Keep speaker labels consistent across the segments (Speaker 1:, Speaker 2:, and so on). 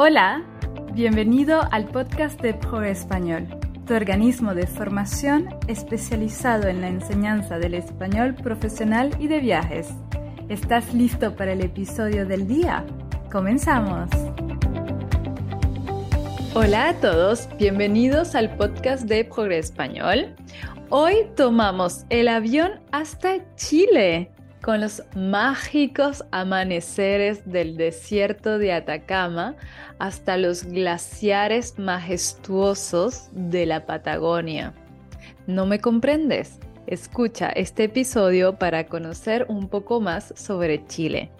Speaker 1: Hola, bienvenido al podcast de Pro Español, tu organismo de formación especializado en la enseñanza del español profesional y de viajes. ¿Estás listo para el episodio del día? ¡Comenzamos! Hola a todos, bienvenidos al podcast de Progre Español. Hoy tomamos el avión hasta Chile con los mágicos amaneceres del desierto de Atacama hasta los glaciares majestuosos de la Patagonia. ¿No me comprendes? Escucha este episodio para conocer un poco más sobre Chile.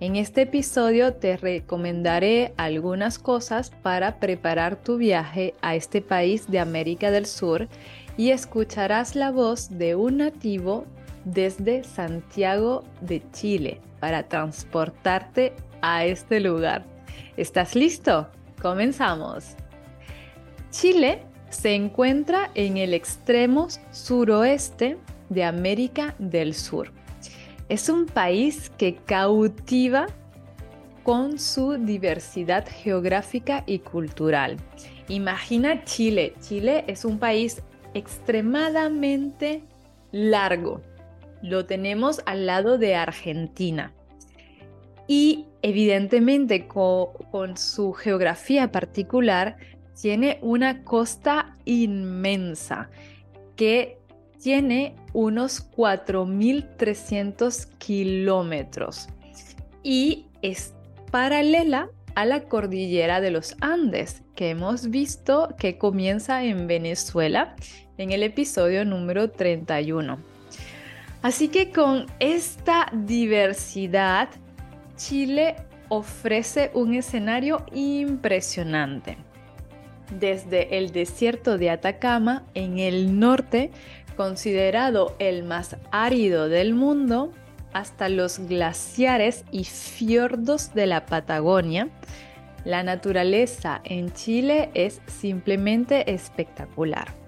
Speaker 1: En este episodio te recomendaré algunas cosas para preparar tu viaje a este país de América del Sur y escucharás la voz de un nativo desde Santiago de Chile para transportarte a este lugar. ¿Estás listo? Comenzamos. Chile se encuentra en el extremo suroeste de América del Sur. Es un país que cautiva con su diversidad geográfica y cultural. Imagina Chile. Chile es un país extremadamente largo lo tenemos al lado de Argentina. Y evidentemente con, su geografía particular, tiene una costa inmensa que tiene unos 4.300 kilómetros y es paralela a la cordillera de los Andes, que hemos visto que comienza en Venezuela en el episodio número 31. Así que con esta diversidad, Chile ofrece un escenario impresionante. Desde el desierto de Atacama en el norte, considerado el más árido del mundo, hasta los glaciares y fiordos de la Patagonia, la naturaleza en Chile es simplemente espectacular.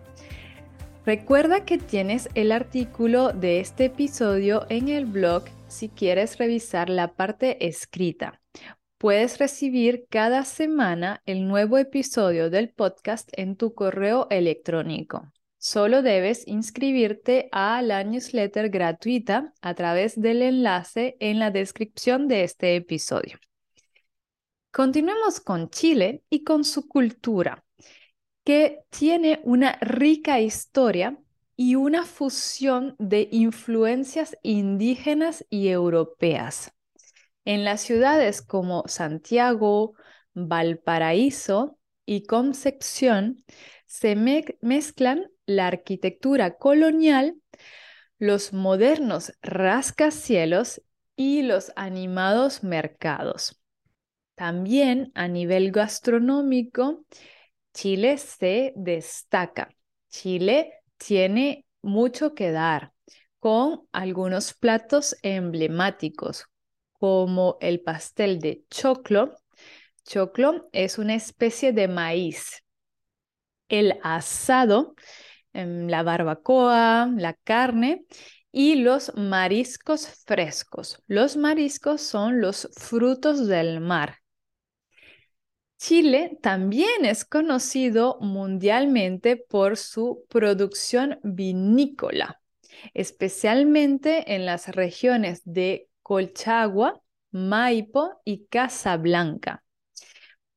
Speaker 1: Recuerda que tienes el artículo de este episodio en el blog si quieres revisar la parte escrita. Puedes recibir cada semana el nuevo episodio del podcast en tu correo electrónico. Solo debes inscribirte a la newsletter gratuita a través del enlace en la descripción de este episodio. Continuemos con Chile y con su cultura que tiene una rica historia y una fusión de influencias indígenas y europeas. En las ciudades como Santiago, Valparaíso y Concepción se mezclan la arquitectura colonial, los modernos rascacielos y los animados mercados. También a nivel gastronómico, Chile se destaca. Chile tiene mucho que dar con algunos platos emblemáticos como el pastel de choclo. Choclo es una especie de maíz. El asado, em, la barbacoa, la carne y los mariscos frescos. Los mariscos son los frutos del mar Chile también es conocido mundialmente por su producción vinícola, especialmente en las regiones de Colchagua, Maipo y Casablanca.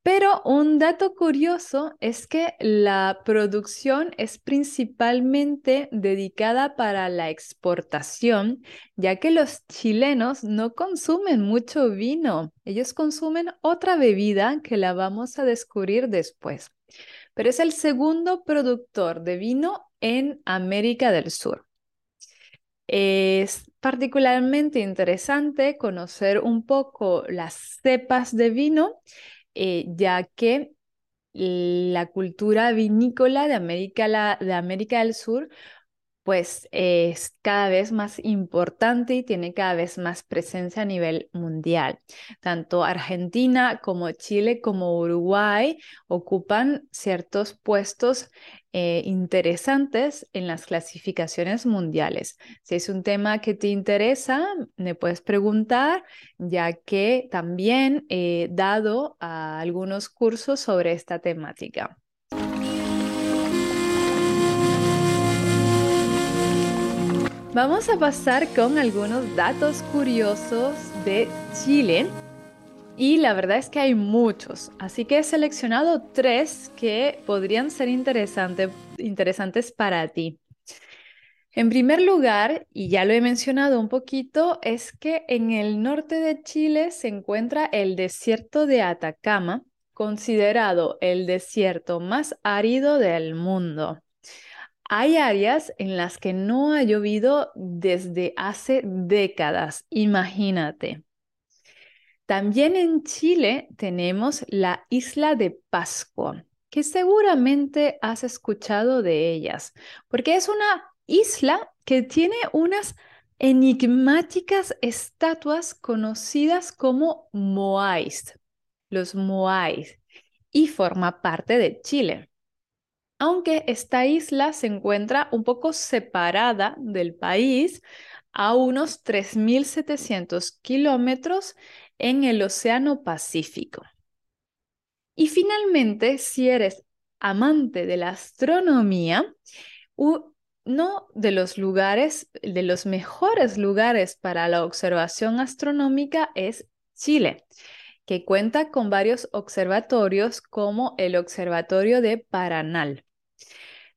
Speaker 1: Pero un dato curioso es que la producción es principalmente dedicada para la exportación, ya que los chilenos no consumen mucho vino, ellos consumen otra bebida que la vamos a descubrir después. Pero es el segundo productor de vino en América del Sur. Es particularmente interesante conocer un poco las cepas de vino eh, ya que la cultura vinícola de América, de América del Sur pues es cada vez más importante y tiene cada vez más presencia a nivel mundial. Tanto Argentina como Chile como Uruguay ocupan ciertos puestos eh, interesantes en las clasificaciones mundiales. Si es un tema que te interesa, me puedes preguntar, ya que también he dado algunos cursos sobre esta temática. Vamos a pasar con algunos datos curiosos de Chile y la verdad es que hay muchos, así que he seleccionado tres que podrían ser interesantes para ti. En primer lugar, y ya lo he mencionado un poquito, es que en el norte de Chile se encuentra el desierto de Atacama, considerado el desierto más árido del mundo. Hay áreas en las que no ha llovido desde hace décadas, imagínate. También en Chile tenemos la isla de Pascua, que seguramente has escuchado de ellas, porque es una isla que tiene unas enigmáticas estatuas conocidas como moais, los moais, y forma parte de Chile aunque esta isla se encuentra un poco separada del país a unos 3.700 kilómetros en el Océano Pacífico. Y finalmente, si eres amante de la astronomía, uno de los lugares, de los mejores lugares para la observación astronómica es Chile, que cuenta con varios observatorios como el Observatorio de Paranal.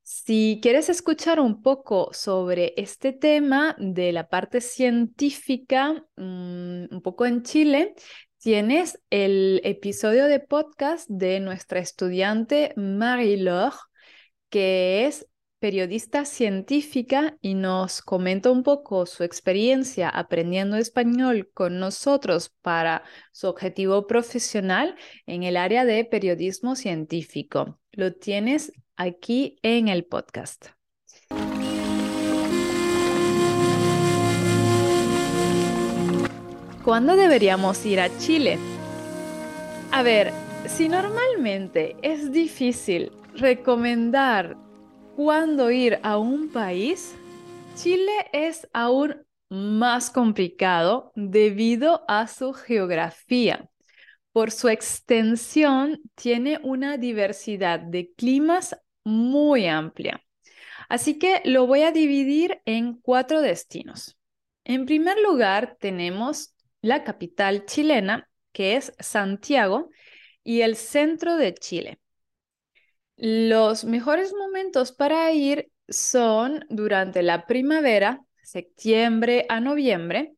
Speaker 1: Si quieres escuchar un poco sobre este tema de la parte científica, mm, un poco en Chile, tienes el episodio de podcast de nuestra estudiante Marie-Laure, que es periodista científica y nos comenta un poco su experiencia aprendiendo español con nosotros para su objetivo profesional en el área de periodismo científico. Lo tienes aquí en el podcast. ¿Cuándo deberíamos ir a Chile? A ver, si normalmente es difícil recomendar cuándo ir a un país, Chile es aún más complicado debido a su geografía. Por su extensión, tiene una diversidad de climas muy amplia. Así que lo voy a dividir en cuatro destinos. En primer lugar, tenemos la capital chilena, que es Santiago, y el centro de Chile. Los mejores momentos para ir son durante la primavera, septiembre a noviembre,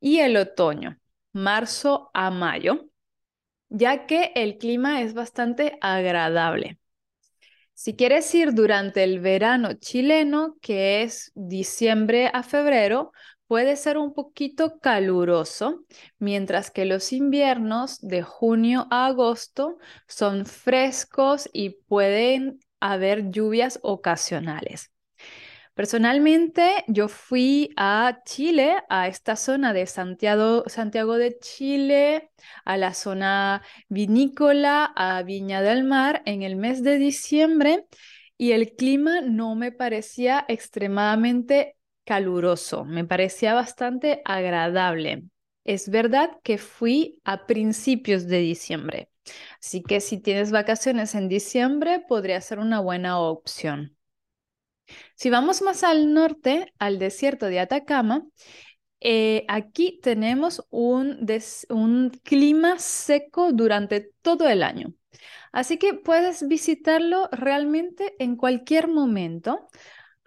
Speaker 1: y el otoño, marzo a mayo, ya que el clima es bastante agradable. Si quieres ir durante el verano chileno, que es diciembre a febrero, puede ser un poquito caluroso, mientras que los inviernos de junio a agosto son frescos y pueden haber lluvias ocasionales. Personalmente, yo fui a Chile, a esta zona de Santiago, de Chile, a la zona vinícola, a Viña del Mar, en el mes de diciembre y el clima no me parecía extremadamente caluroso, me parecía bastante agradable. Es verdad que fui a principios de diciembre, así que si tienes vacaciones en diciembre podría ser una buena opción. Si vamos más al norte, al desierto de Atacama, eh, aquí tenemos un, un clima seco durante todo el año. Así que puedes visitarlo realmente en cualquier momento,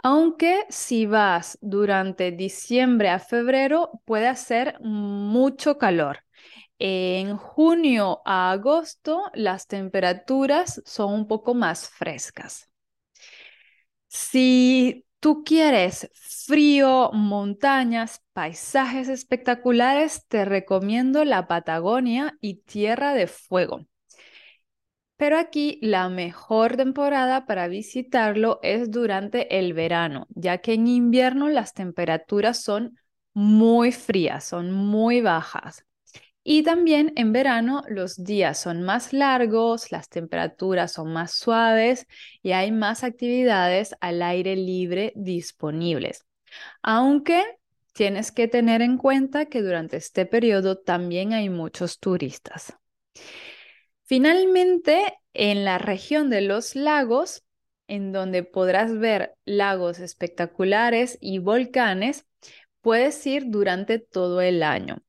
Speaker 1: aunque si vas durante diciembre a febrero puede hacer mucho calor. En junio a agosto las temperaturas son un poco más frescas. Si tú quieres frío, montañas, paisajes espectaculares, te recomiendo la Patagonia y Tierra de Fuego. Pero aquí la mejor temporada para visitarlo es durante el verano, ya que en invierno las temperaturas son muy frías, son muy bajas. Y también en verano los días son más largos, las temperaturas son más suaves y hay más actividades al aire libre disponibles. Aunque tienes que tener en cuenta que durante este periodo también hay muchos turistas. Finalmente, en la región de los lagos, en donde podrás ver lagos espectaculares y volcanes, puedes ir durante todo el año.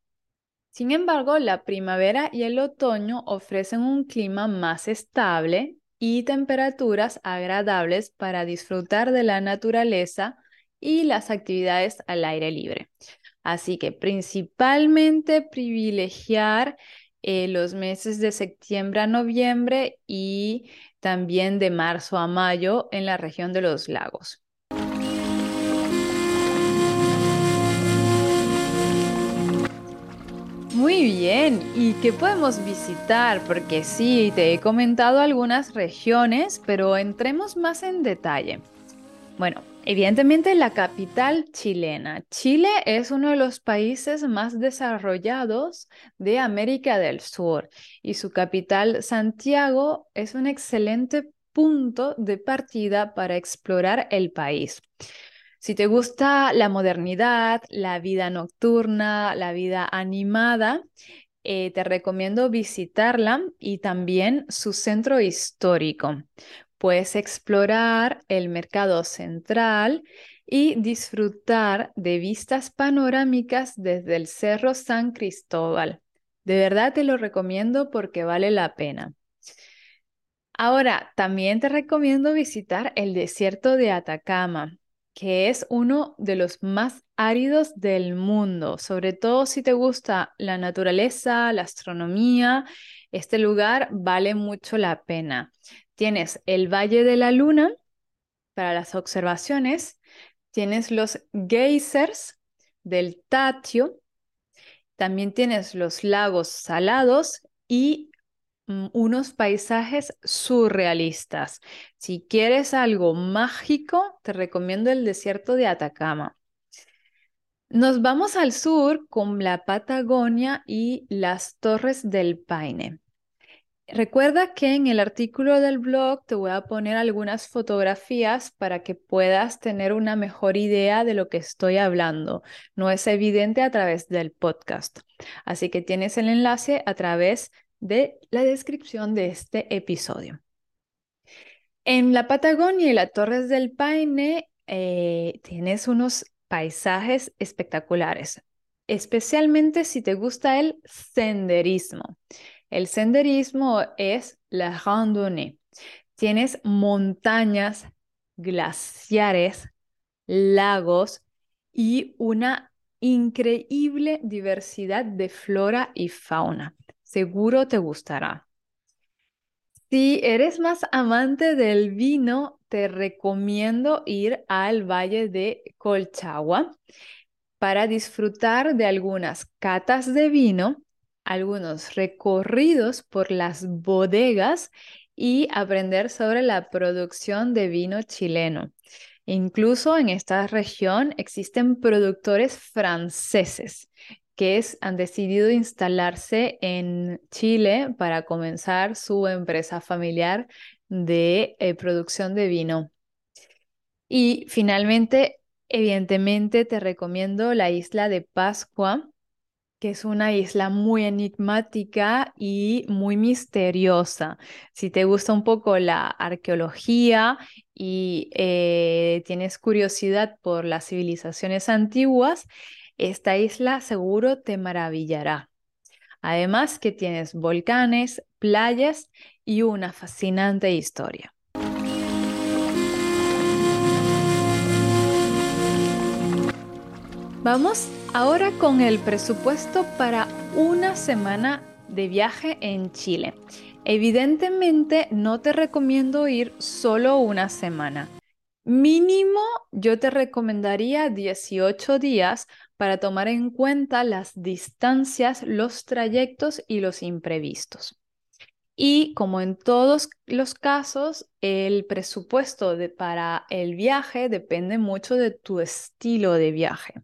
Speaker 1: Sin embargo, la primavera y el otoño ofrecen un clima más estable y temperaturas agradables para disfrutar de la naturaleza y las actividades al aire libre. Así que principalmente privilegiar eh, los meses de septiembre a noviembre y también de marzo a mayo en la región de los lagos. Muy bien, ¿y qué podemos visitar? Porque sí, te he comentado algunas regiones, pero entremos más en detalle. Bueno, evidentemente la capital chilena. Chile es uno de los países más desarrollados de América del Sur y su capital Santiago es un excelente punto de partida para explorar el país. Si te gusta la modernidad, la vida nocturna, la vida animada, eh, te recomiendo visitarla y también su centro histórico. Puedes explorar el mercado central y disfrutar de vistas panorámicas desde el Cerro San Cristóbal. De verdad te lo recomiendo porque vale la pena. Ahora, también te recomiendo visitar el desierto de Atacama, que es uno de los más áridos del mundo, sobre todo si te gusta la naturaleza, la astronomía, este lugar vale mucho la pena. Tienes el Valle de la Luna para las observaciones, tienes los geysers del Tatio, también tienes los lagos salados y unos paisajes surrealistas. Si quieres algo mágico, te recomiendo el desierto de Atacama. Nos vamos al sur con la Patagonia y las Torres del Paine. Recuerda que en el artículo del blog te voy a poner algunas fotografías para que puedas tener una mejor idea de lo que estoy hablando. No es evidente a través del podcast. Así que tienes el enlace a través de la descripción de este episodio. En la Patagonia y las Torres del Paine eh, tienes unos paisajes espectaculares, especialmente si te gusta el senderismo. El senderismo es la randonnée. Tienes montañas, glaciares, lagos y una increíble diversidad de flora y fauna. Seguro te gustará. Si eres más amante del vino, te recomiendo ir al Valle de Colchagua para disfrutar de algunas catas de vino algunos recorridos por las bodegas y aprender sobre la producción de vino chileno. Incluso en esta región existen productores franceses que han decidido instalarse en Chile para comenzar su empresa familiar de eh, producción de vino. Y finalmente, evidentemente, te recomiendo la isla de Pascua, que es una isla muy enigmática y muy misteriosa. Si te gusta un poco la arqueología y eh, tienes curiosidad por las civilizaciones antiguas, esta isla seguro te maravillará. Además que tienes volcanes, playas y una fascinante historia. Vamos ahora con el presupuesto para una semana de viaje en Chile. Evidentemente no te recomiendo ir solo una semana. Mínimo yo te recomendaría 18 días para tomar en cuenta las distancias, los trayectos y los imprevistos. Y como en todos los casos, el presupuesto para el viaje depende mucho de tu estilo de viaje.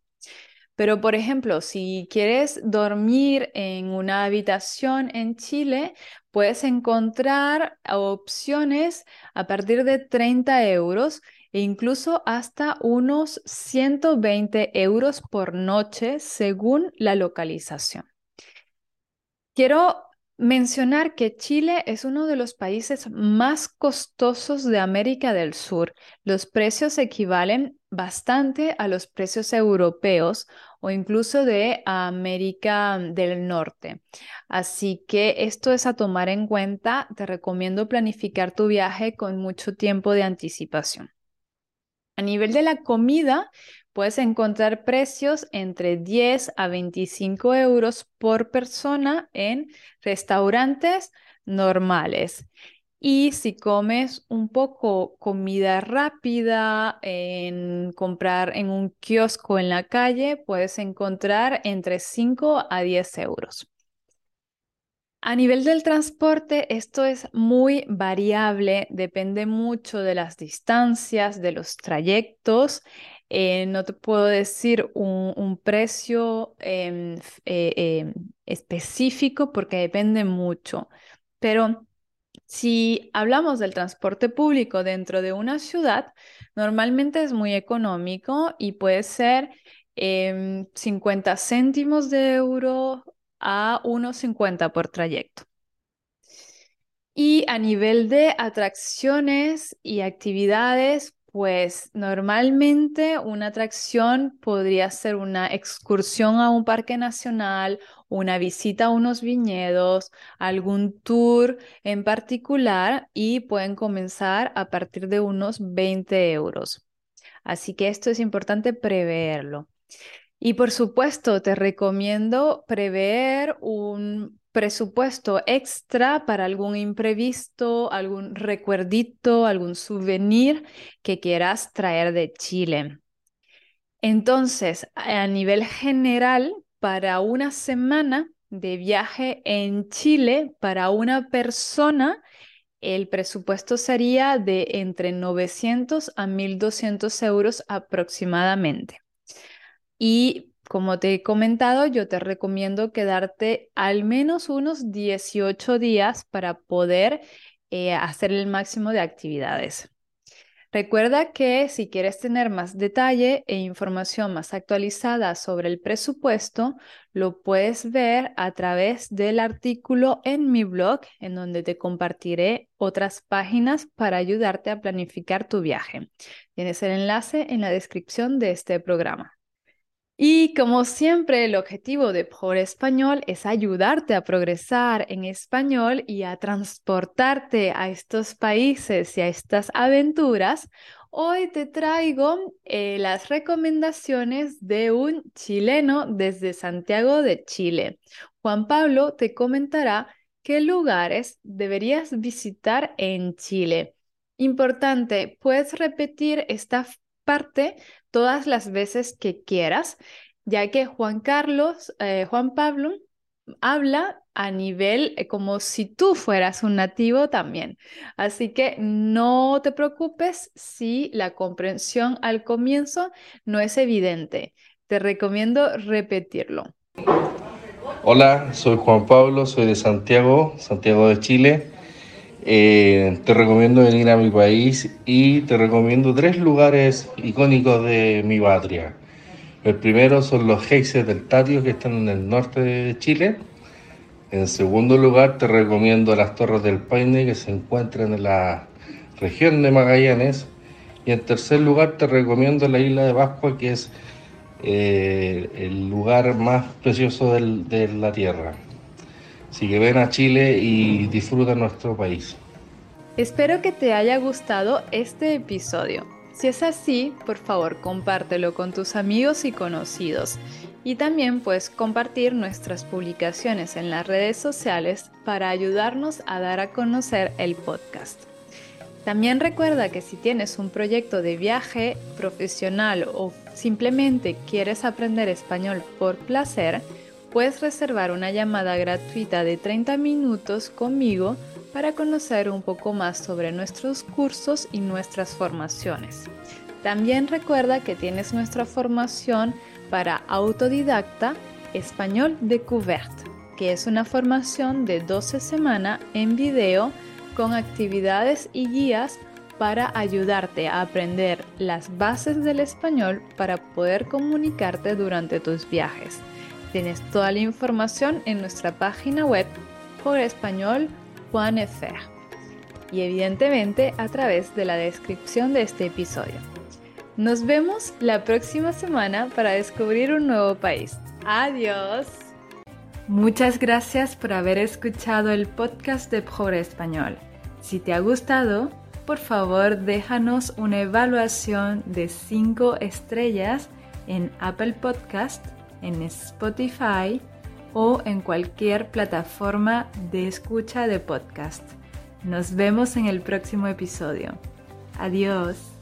Speaker 1: Pero, por ejemplo, si quieres dormir en una habitación en Chile, puedes encontrar opciones a partir de 30 euros e incluso hasta unos 120 euros por noche según la localización. Quiero mencionar que Chile es uno de los países más costosos de América del Sur. Los precios equivalen bastante a los precios europeos o incluso de América del Norte. Así que esto es a tomar en cuenta. Te recomiendo planificar tu viaje con mucho tiempo de anticipación. A nivel de la comida, puedes encontrar precios entre 10 a 25 euros por persona en restaurantes normales. Y si comes un poco comida rápida en comprar en un kiosco en la calle, puedes encontrar entre 5 a 10 euros. A nivel del transporte, esto es muy variable, depende mucho de las distancias, de los trayectos. Eh, no te puedo decir un, precio em, eh, em, específico porque depende mucho, pero si hablamos del transporte público dentro de una ciudad, normalmente es muy económico y puede ser 50 em, céntimos de euro a unos 50 por trayecto. Y a nivel de atracciones y actividades, pues normalmente una atracción podría ser una excursión a un parque nacional, una visita a unos viñedos, algún tour en particular y pueden comenzar a partir de unos 20 euros. Así que esto es importante preverlo. Y por supuesto, te recomiendo prever un presupuesto extra para algún imprevisto, algún recuerdito, algún souvenir que quieras traer de Chile. Entonces, a nivel general, para una semana de viaje en Chile, para una persona, el presupuesto sería de entre 900 a 1.200 euros aproximadamente. Y como te he comentado, yo te recomiendo quedarte al menos unos 18 días para poder eh, hacer el máximo de actividades. Recuerda que si quieres tener más detalle e información más actualizada sobre el presupuesto, lo puedes ver a través del artículo en mi blog, en donde te compartiré otras páginas para ayudarte a planificar tu viaje. Tienes el enlace en la descripción de este programa. Y como siempre, el objetivo de Por Español es ayudarte a progresar en español y a transportarte a estos países y a estas aventuras. Hoy te traigo eh, las recomendaciones de un chileno desde Santiago de Chile. Juan Pablo te comentará qué lugares deberías visitar en Chile. Importante, puedes repetir esta parte todas las veces que quieras, ya que Juan Carlos, eh, Juan Pablo habla a nivel eh, como si tú fueras un nativo también. Así que no te preocupes si la comprensión al comienzo no es evidente. Te recomiendo repetirlo.
Speaker 2: Hola, soy Juan Pablo, soy de Santiago, Santiago de Chile. Eh, te recomiendo venir a mi país y te recomiendo tres lugares icónicos de mi patria. El primero son los Geises del Tatio que están en el norte de Chile. En segundo lugar te recomiendo las Torres del Paine que se encuentran en la región de Magallanes. Y en tercer lugar te recomiendo la isla de Pascua que es eh, el lugar más precioso de la tierra. Así que ven a Chile y disfruta nuestro país.
Speaker 1: Espero que te haya gustado este episodio. Si es así, por favor compártelo con tus amigos y conocidos. Y también puedes compartir nuestras publicaciones en las redes sociales para ayudarnos a dar a conocer el podcast. También recuerda que si tienes un proyecto de viaje profesional o simplemente quieres aprender español por placer, puedes reservar una llamada gratuita de 30 minutos conmigo para conocer un poco más sobre nuestros cursos y nuestras formaciones. También recuerda que tienes nuestra formación para autodidacta Español Découverte, que es una formación de 12 semanas en video con actividades y guías para ayudarte a aprender las bases del español para poder comunicarte durante tus viajes. Tienes toda la información en nuestra página web por español.fr y evidentemente a través de la descripción de este episodio. Nos vemos la próxima semana para descubrir un nuevo país. Adiós. Muchas gracias por haber escuchado el podcast de Progre Español. Si te ha gustado, por favor déjanos una evaluación de 5 estrellas en Apple Podcast en Spotify o en cualquier plataforma de escucha de podcast. Nos vemos en el próximo episodio. Adiós.